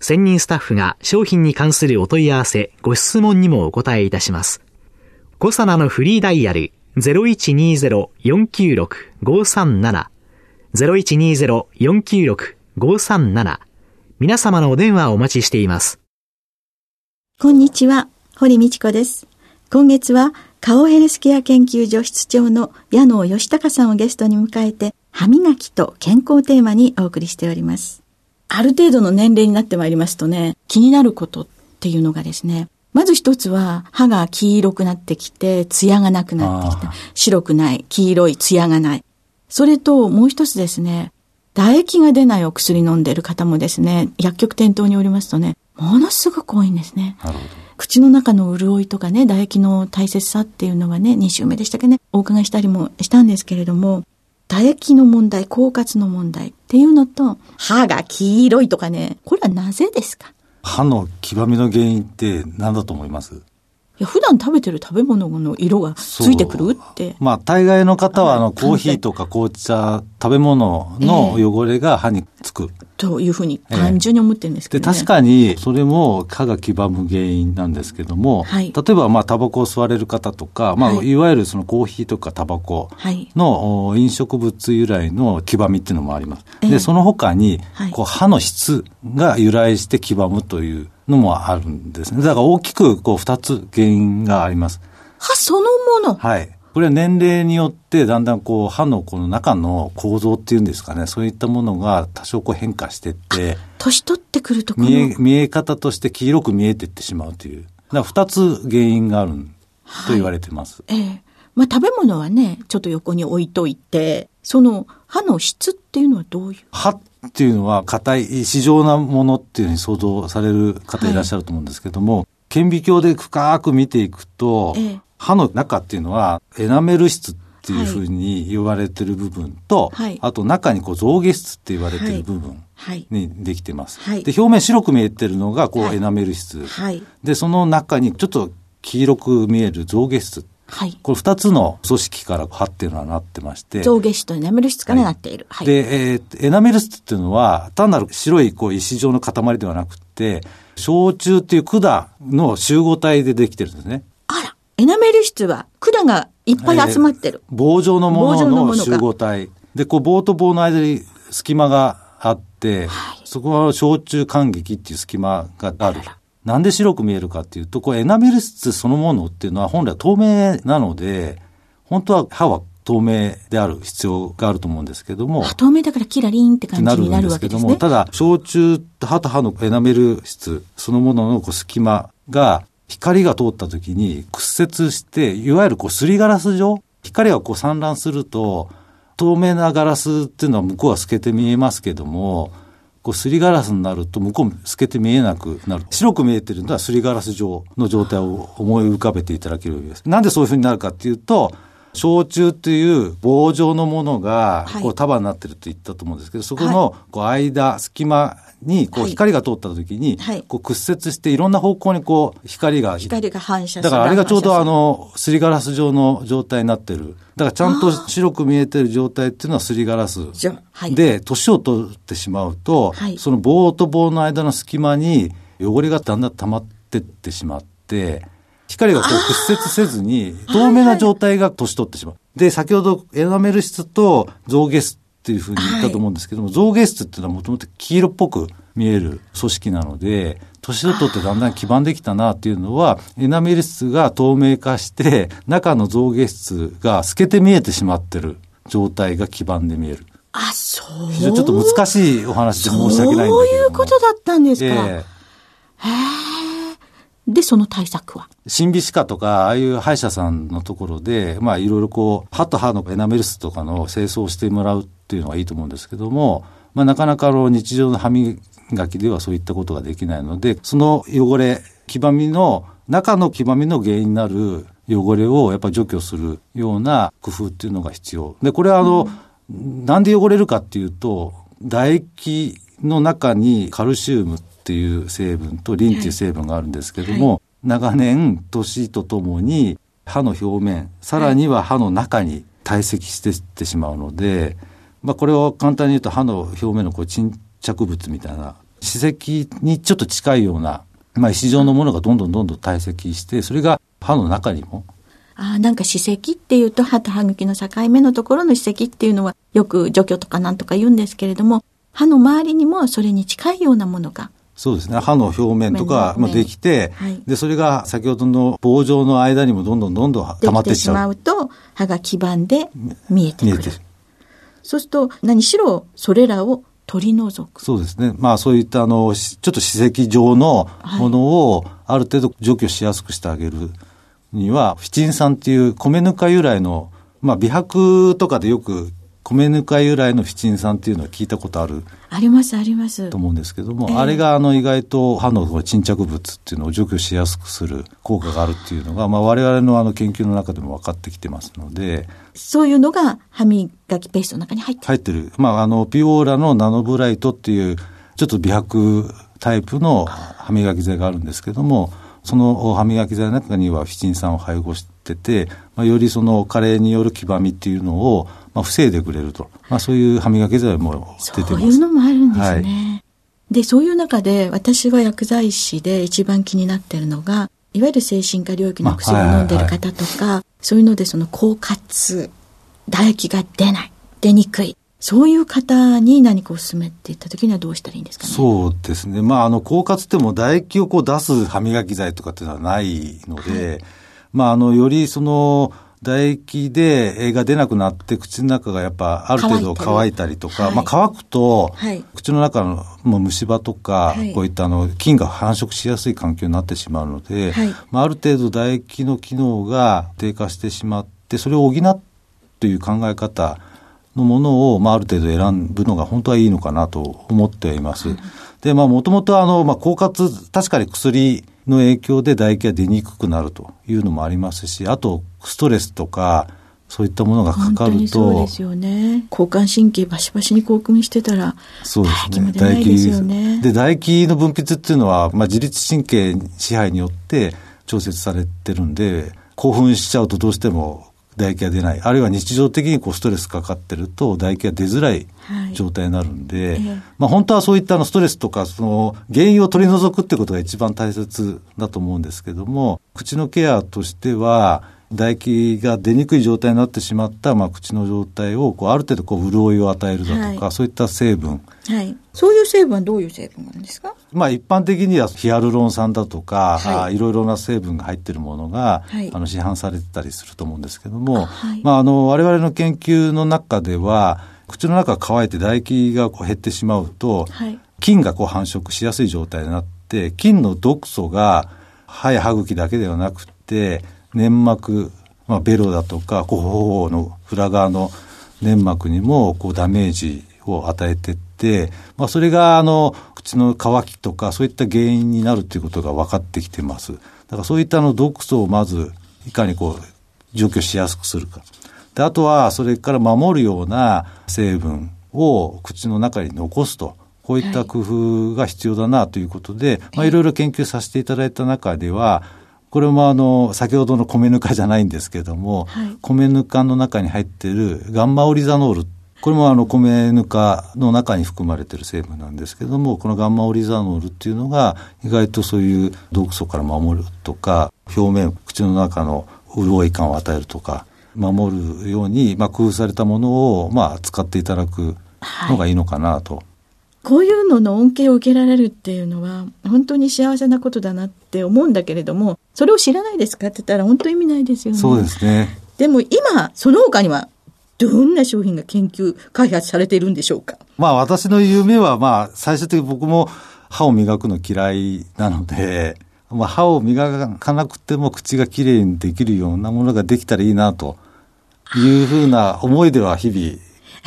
専任スタッフが商品に関するお問い合わせ、ご質問にもお答えいたします。コサナのフリーダイヤル0120-496-537 0120-496-537皆様のお電話をお待ちしています。こんにちは、堀道子です。今月は顔ヘルスケア研究所室長の矢野義隆さんをゲストに迎えて、歯磨きと健康テーマにお送りしております。ある程度の年齢になってまいりますとね、気になることっていうのがですね、まず一つは歯が黄色くなってきて、艶がなくなってきた。白くない、黄色い、艶がない。それともう一つですね、唾液が出ないお薬飲んでる方もですね、薬局店頭におりますとね、ものすごく多いんですね。口の中の潤いとかね、唾液の大切さっていうのはね、2週目でしたっけね、お伺いしたりもしたんですけれども、唾液の問題、狡猾の問題っていうのと、歯が黄色いとかね、これはなぜですか？歯の黄ばみの原因って何だと思います？いや普段食べてる食べ物の色がついてくるって。まあ、大概の方は、あの、コーヒーとか紅茶、食べ物の汚れが歯につく。えー、というふうに単純に思ってるんですけど、ね、で、確かに、それも歯が黄ばむ原因なんですけども、はい、例えば、まあ、タバコを吸われる方とか、まあ、い、わゆるそのコーヒーとかタバコの飲食物由来の黄ばみっていうのもあります。で、その他に、こう、歯の質が由来して黄ばむという、のもあるんですね。だから大きくこう二つ原因があります。歯そのもの？はい。これは年齢によってだんだんこう歯のこの中の構造っていうんですかね、そういったものが多少こう変化していって、年取ってくると見え、見え方として黄色く見えていってしまうという。だ二つ原因があると言われてます。はい、ええまあ食べ物はね、ちょっと横に置いといて、その歯の質っていうのはどういう？歯っていうのは硬い、市場なものっていうふうに想像される方いらっしゃると思うんですけども、はい、顕微鏡で深く見ていくと、ええ、歯の中っていうのはエナメル質っていうふうに言われてる部分と、はい、あと中にこう象牙質って言われてる部分にできてます。はい、で、表面白く見えてるのがこうエナメル質。で、その中にちょっと黄色く見える象牙質はい、これ二つの組織から歯っていうのはなってまして。上下質とエナメル質からなっている。はい、で、えー、エナメル質っていうのは、単なる白いこう石状の塊ではなくて、小虫っていう管の集合体でできてるんですね。あら、エナメル質は管がいっぱい集まってる。えー、棒状のものの集合体。で、こう棒と棒の間に隙間があって、はい、そこは小虫間隙っていう隙間がある。なんで白く見えるかっていうと、こうエナメル質そのものっていうのは本来透明なので、本当は歯は透明である必要があると思うんですけども。透明だからキラリンって感じになるわけですね。ただ、小虫、歯と歯のエナメル質そのもののこう隙間が、光が通った時に屈折して、いわゆるこうすりガラス状光がこう散乱すると、透明なガラスっていうのは向こうは透けて見えますけども、こうすりガラスになると向こうも透けて見えなくなる。白く見えてるのはすりガラス状の状態を思い浮かべていただけるわけです。なんでそういうふうになるかっていうと、焼酎っていう棒状のものがこう束になってると言ったと思うんですけど、そこのこう間、隙間にこう光が通った時に、こう屈折していろんな方向にこう光が。光が反射だからあれがちょうどあの、すりガラス状の状態になってる。だからちゃんと白く見えてる状態っていうのはすりガラス。で、年を取ってしまうと、その棒と棒の間の隙間に汚れがだんだん溜まってってしまって、光がこう屈折せずに、透明な状態が年取ってしまう。で、先ほどエナメル質と象牙質っていうふうに言ったと思うんですけども、象牙質っていうのはもともと黄色っぽく見える組織なので、年を取ってだんだん黄ばんできたなっていうのは、エナメル質が透明化して、中の象牙質が透けて見えてしまってる状態が黄ばんで見える。あ、そう。非常にちょっと難しいお話で申し訳ないんだけどそういうことだったんですか。えー、へえ。で、その対策は？審美歯科とか、ああいう歯医者さんのところで、まあ、いろいろこう、歯と歯のエナメル質とかの清掃してもらうっていうのはいいと思うんですけども、まあ、なかなかあの日常の歯磨きではそういったことができないので、その汚れ、黄ばみの、中の黄ばみの原因になる汚れをやっぱり除去するような工夫っていうのが必要。で、これはあの、うん、なんで汚れるかっていうと、唾液の中にカルシウムっていう成分とリンっていう成分があるんですけども、はい。はい、長年、年とともに歯の表面、さらには歯の中に堆積してってしまうので、まあ、これを簡単に言うと歯の表面のこう沈着物みたいな歯石にちょっと近いような、まあ、石状のものがどんどんどんどん堆積してそれが歯の中にもあなんか歯石っていうと歯と歯茎の境目のところの歯石っていうのはよく除去とかなんとか言うんですけれども歯の周りにもそれに近いようなものがそうですね。歯の表面とかもできて、はい、で、それが先ほどの棒状の間にもどんどんどんどん溜まってしまう。と、歯が黄ばんで見えてくる。見えてる。そうすると、何しろそれらを取り除く。そうですね。まあそういったあの、ちょっと歯石状のものをある程度除去しやすくしてあげるには、フィチン酸っていう米ぬか由来の、まあ美白とかでよく米ぬか由来のフィチン酸っていうのは聞いたことある？ありますあります。と思うんですけども、えー、あれがあの意外と歯の沈着物っていうのを除去しやすくする効果があるっていうのが、まあ、我々のあの研究の中でも分かってきてますので。そういうのが歯磨きペーストの中に入ってる。入ってる、まあ、あのピオーラのナノブライトっていうちょっと美白タイプの歯磨き剤があるんですけどもその歯磨き剤の中にはフィチン酸を配合してて、まあ、よりその加齢による黄ばみっていうのをまあ、防いでくれると、まあ、そういう歯磨き剤も出てます。そういうのもあるんですね。はい、で、そういう中で私は薬剤師で一番気になってるのが、いわゆる精神科領域の薬を飲んでる方とか、そういうのでその狡猾、唾液が出ない、出にくい。そういう方に何かお勧めって言った時にはどうしたらいいんですかね？そうですね。まあ、あの、狡猾っても唾液をこう出す歯磨き剤とかっていうのはないので、はい、まあ、あの、よりその、唾液で映が出なくなって口の中がやっぱある程度乾いたりとか、まあ乾くと、口の中のもう虫歯とか、こういったあの菌が繁殖しやすい環境になってしまうので、まあ、ある程度唾液の機能が低下してしまってそれを補っという考え方のものを、まあ、ある程度選ぶのが本当はいいのかなと思っています。で、まあ、もともとあの、まあ、狡猾、確かに薬の影響で唾液が出にくくなるというのもありますし、あと、ストレスとか、そういったものがかかると。そうですよね。交感神経バシバシに興奮してたら、そうですね。唾液ですよね。で、唾液の分泌っていうのは、まあ、自律神経支配によって調節されてるんで、興奮しちゃうとどうしても唾液が出ない。あるいは日常的にこうストレスかかってると唾液が出づらい状態になるんで、はい、まあ本当はそういったのストレスとか、その原因を取り除くってことが一番大切だと思うんですけども、口のケアとしては、唾液が出にくい状態になってしまった、まあ、口の状態をこうある程度こう潤いを与えるだとか、はい、そういった成分、はい、そういう成分はどういう成分なんですか、まあ、一般的にはヒアルロン酸だとか、はい、いろいろな成分が入っているものが、はい、あの市販されてたりすると思うんですけども、はい、まあ、あの我々の研究の中では口の中が乾いて唾液がこう減ってしまうと、はい、菌がこう繁殖しやすい状態になって菌の毒素が歯や歯茎だけではなくて粘膜、まあ、ベロだとか、頬の裏側の粘膜にもこうダメージを与えてって、まあ、それがあの口の渇きとかそういった原因になるということが分かってきてます。だからそういったの毒素をまずいかにこう除去しやすくするか。であとはそれから守るような成分を口の中に残すと。こういった工夫が必要だなということで、はい、まあ、いろいろ研究させていただいた中では、これもあの、先ほどの米ぬかじゃないんですけども、はい、米ぬかの中に入っているガンマオリザノール。これもあの、米ぬかの中に含まれている成分なんですけども、このガンマオリザノールっていうのが、意外とそういう毒素から守るとか、表面、口の中の潤い感を与えるとか、守るように、まあ、工夫されたものを、まあ、使っていただくのがいいのかなと。はいこういうのの恩恵を受けられるっていうのは、本当に幸せなことだなって思うんだけれども、それを知らないですかって言ったら本当意味ないですよね。そうですね。でも今、その他には、どんな商品が研究、開発されているんでしょうか？まあ私の夢は、まあ最終的に僕も歯を磨くの嫌いなので、まあ歯を磨かなくても口がきれいにできるようなものができたらいいなというふうな思いでは日々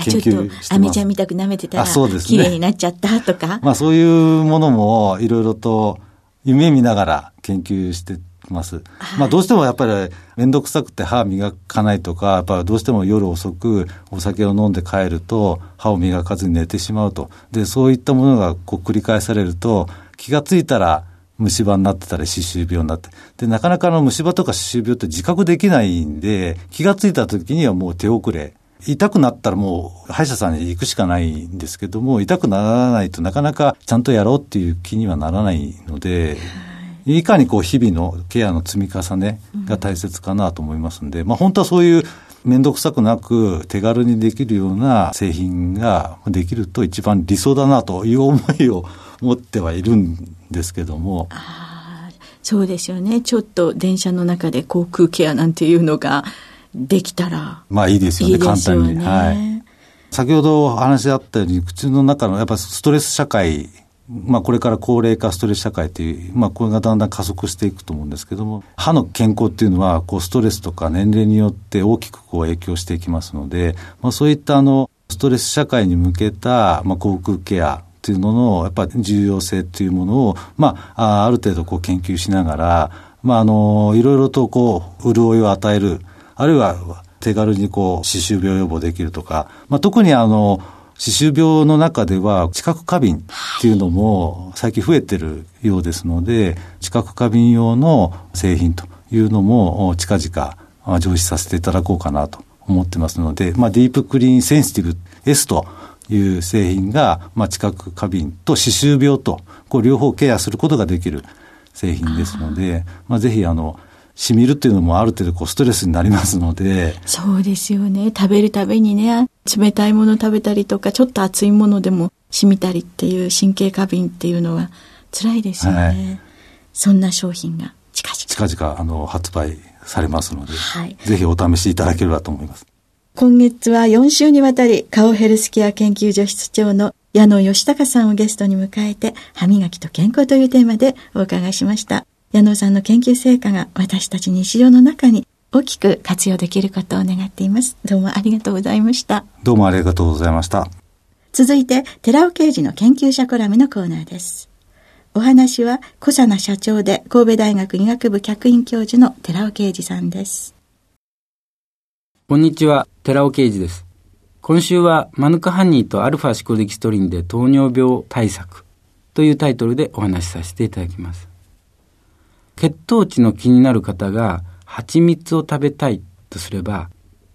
研究してます。ちょっと、アメちゃんみたく舐めてたら、そうですね。綺麗になっちゃったとか。まあそういうものもいろいろと夢見ながら研究してます。まあどうしてもやっぱり面倒くさくて歯磨かないとか、やっぱりどうしても夜遅くお酒を飲んで帰ると歯を磨かずに寝てしまうと。で、そういったものがこう繰り返されると気がついたら虫歯になってたり歯周病になって。で、なかなかあの虫歯とか歯周病って自覚できないんで、気がついた時にはもう手遅れ。痛くなったらもう歯医者さんに行くしかないんですけども、痛くならないとなかなかちゃんとやろうっていう気にはならないので、いかにこう日々のケアの積み重ねが大切かなと思いますんで、まあ本当はそういう面倒くさくなく手軽にできるような製品ができると一番理想だなという思いを持ってはいるんですけども。そうですよね。ちょっと電車の中で航空ケアなんていうのができたら。まあいいですよね、いいよね簡単に。はい。先ほどお話あったように、口の中のやっぱストレス社会まあ、これから高齢化ストレス社会という、まあ、これがだんだん加速していくと思うんですけども、歯の健康っていうのは、こう、ストレスとか年齢によって大きくこう影響していきますので、まあ、そういったあの、ストレス社会に向けた、まあ、口腔ケアっていうのの、やっぱり重要性っていうものを、まあ、ある程度こう研究しながら、まあ、あの、いろいろとこう、潤いを与える、あるいは手軽にこう、歯周病予防できるとか、まあ、特にあの、歯周病の中では知覚過敏っていうのも最近増えてるようですので、知覚過敏用の製品というのも近々上司させていただこうかなと思ってますので、まあ、ディープクリーンセンシティブ S という製品が、まあ、知覚過敏と歯周病と、こう両方ケアすることができる製品ですので、まあ、ぜひあの、しみるっていうのもある程度こうストレスになりますので。そうですよね。食べるたびにね、冷たいもの食べたりとか、ちょっと熱いものでもしみたりっていう神経過敏っていうのは辛いですよね。はい、そんな商品が近々。近々、あの、発売されますので、はい、ぜひお試しいただければと思います。今月は4週にわたり、顔ヘルスケア研究所室長の矢野義孝さんをゲストに迎えて、歯磨きと健康というテーマでお伺いしました。矢野さんの研究成果が私たち日常の中に大きく活用できることを願っています。どうもありがとうございました。どうもありがとうございました。続いて、寺尾刑事の研究者コラムのコーナーです。お話は、小佐奈社長で神戸大学医学部客員教授の寺尾啓二さんです。こんにちは、寺尾啓二です。今週は、マヌカハニーとアルファシコデキストリンで糖尿病対策というタイトルでお話しさせていただきます。血糖値の気になる方が蜂蜜を食べたいとすれば、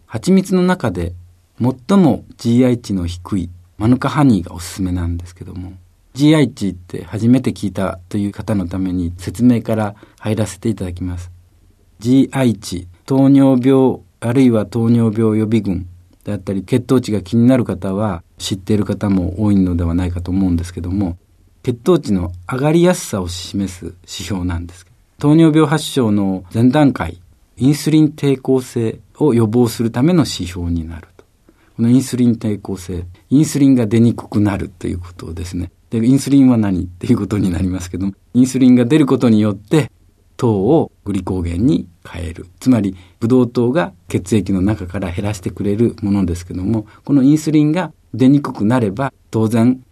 蜂蜜の中で最も GI 値の低いマヌカハニーがおすすめなんですけども、GI 値って初めて聞いたという方のために説明から入らせていただきます。GI 値、糖尿病あるいは糖尿病予備軍であったり血糖値が気になる方は知っている方も多いのではないかと思うんですけども、血糖値の上がりやすさを示す指標なんです。糖尿病発症の前段階、インスリン抵抗性を予防するための指標になると。このインスリン抵抗性、インスリンが出にくくなるということですね。で、インスリンは何っていうことになりますけども、インスリンが出ることによって、糖をグリコーゲンに変える。つまり、ブドウ糖が血液の中から減らしてくれるものですけども、このインスリンが出にくくなれば、当然、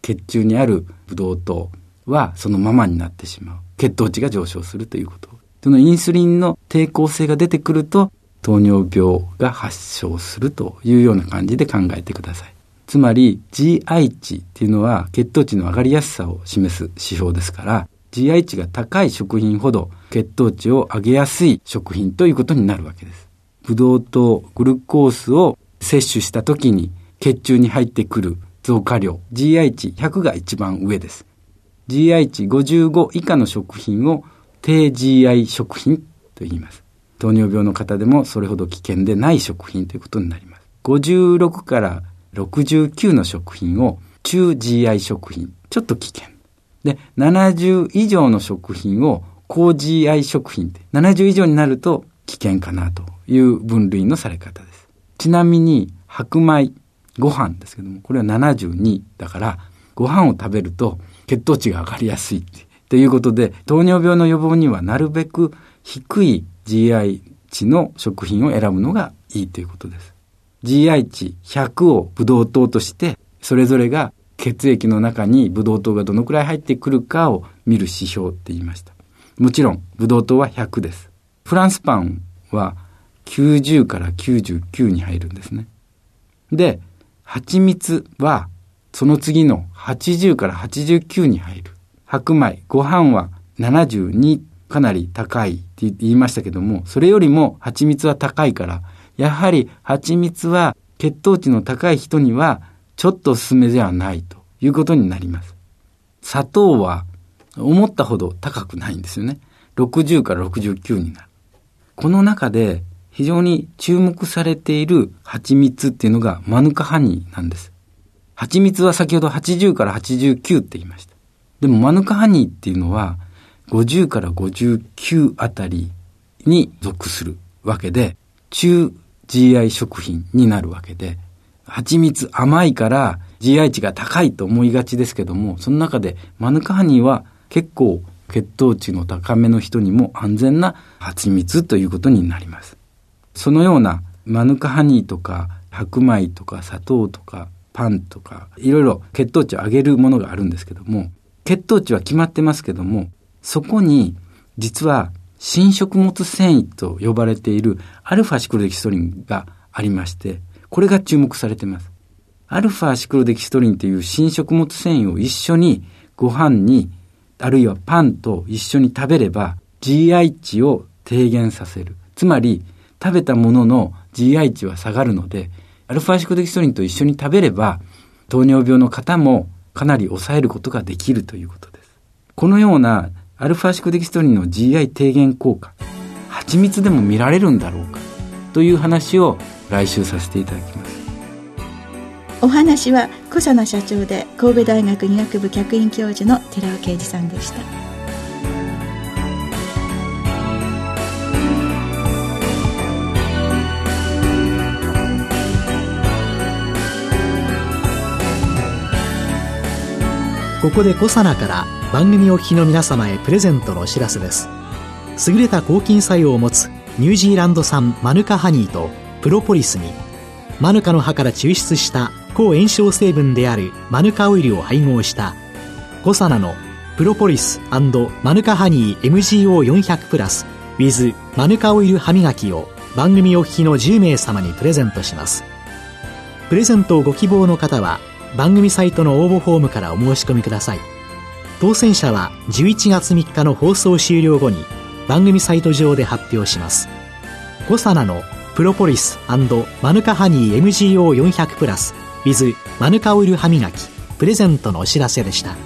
血中にあるブドウ糖はそのままになってしまう。血糖値が上昇するということ。そのインスリンの抵抗性が出てくると、糖尿病が発症するというような感じで考えてください。つまり GI 値っていうのは血糖値の上がりやすさを示す指標ですから、GI 値が高い食品ほど血糖値を上げやすい食品ということになるわけです。ブドウ糖、グルコースを摂取した時に血中に入ってくる増加量、GI 値100が一番上です。GI 値55以下の食品を低 GI 食品と言います。糖尿病の方でもそれほど危険でない食品ということになります。56から69の食品を中 GI 食品。ちょっと危険。で、70以上の食品を高 GI 食品って、70以上になると危険かなという分類のされ方です。ちなみに、白米、ご飯ですけども、これは72だから、ご飯を食べると血糖値が上がりやすいということで、糖尿病の予防にはなるべく低い GI 値の食品を選ぶのがいいということです。GI 値100をブドウ糖として、それぞれが血液の中にブドウ糖がどのくらい入ってくるかを見る指標って言いました。もちろん、ブドウ糖は100です。フランスパンは90から99に入るんですね。で、蜂蜜はその次の80から89に入る。白米、ご飯は72かなり高いって言いましたけども、それよりも蜂蜜は高いから、やはり蜂蜜は血糖値の高い人にはちょっとおすすめではないということになります。砂糖は思ったほど高くないんですよね。60から69になる。この中で非常に注目されている蜂蜜っていうのがマヌカハニーなんです。蜂蜜は先ほど80から89って言いました。でもマヌカハニーっていうのは50から59あたりに属するわけで、中 GI 食品になるわけで、蜂蜜甘いから GI 値が高いと思いがちですけども、その中でマヌカハニーは結構血糖値の高めの人にも安全な蜂蜜ということになります。そのようなマヌカハニーとか白米とか砂糖とかパンとかいろいろ血糖値を上げるものがあるんですけども血糖値は決まってますけどもそこに実は新食物繊維と呼ばれているアルファシクロデキストリンがありましてこれが注目されています。アルファシクロデキストリンという新食物繊維を一緒にご飯にあるいはパンと一緒に食べれば GI 値を低減させる。つまり食べたものの GI 値は下がるので、アルファシクデキストリンと一緒に食べれば、糖尿病の方もかなり抑えることができるということです。このようなアルファシクデキストリンの GI 低減効果、蜂蜜でも見られるんだろうかという話を来週させていただきます。お話は小佐奈社長で神戸大学医学部客員教授の寺尾啓二さんでした。ここでコサナから番組お聞きの皆様へプレゼントのお知らせです。優れた抗菌作用を持つニュージーランド産マヌカハニーとプロポリスにマヌカの葉から抽出した抗炎症成分であるマヌカオイルを配合したコサナのプロポリスマヌカハニー MGO400 プラス with マヌカオイル歯磨きを番組お聞きの10名様にプレゼントします。プレゼントをご希望の方は番組サイトの応募フォームからお申し込みください。当選者は11月3日の放送終了後に番組サイト上で発表します。コサナのプロポリスマヌカハニー MGO400 プラス with マヌカオイル歯磨きプレゼントのお知らせでした。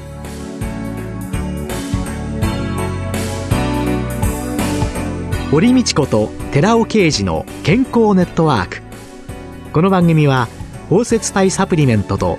堀道子と寺尾啓二の健康ネットワーク。この番組は包摂体サプリメントと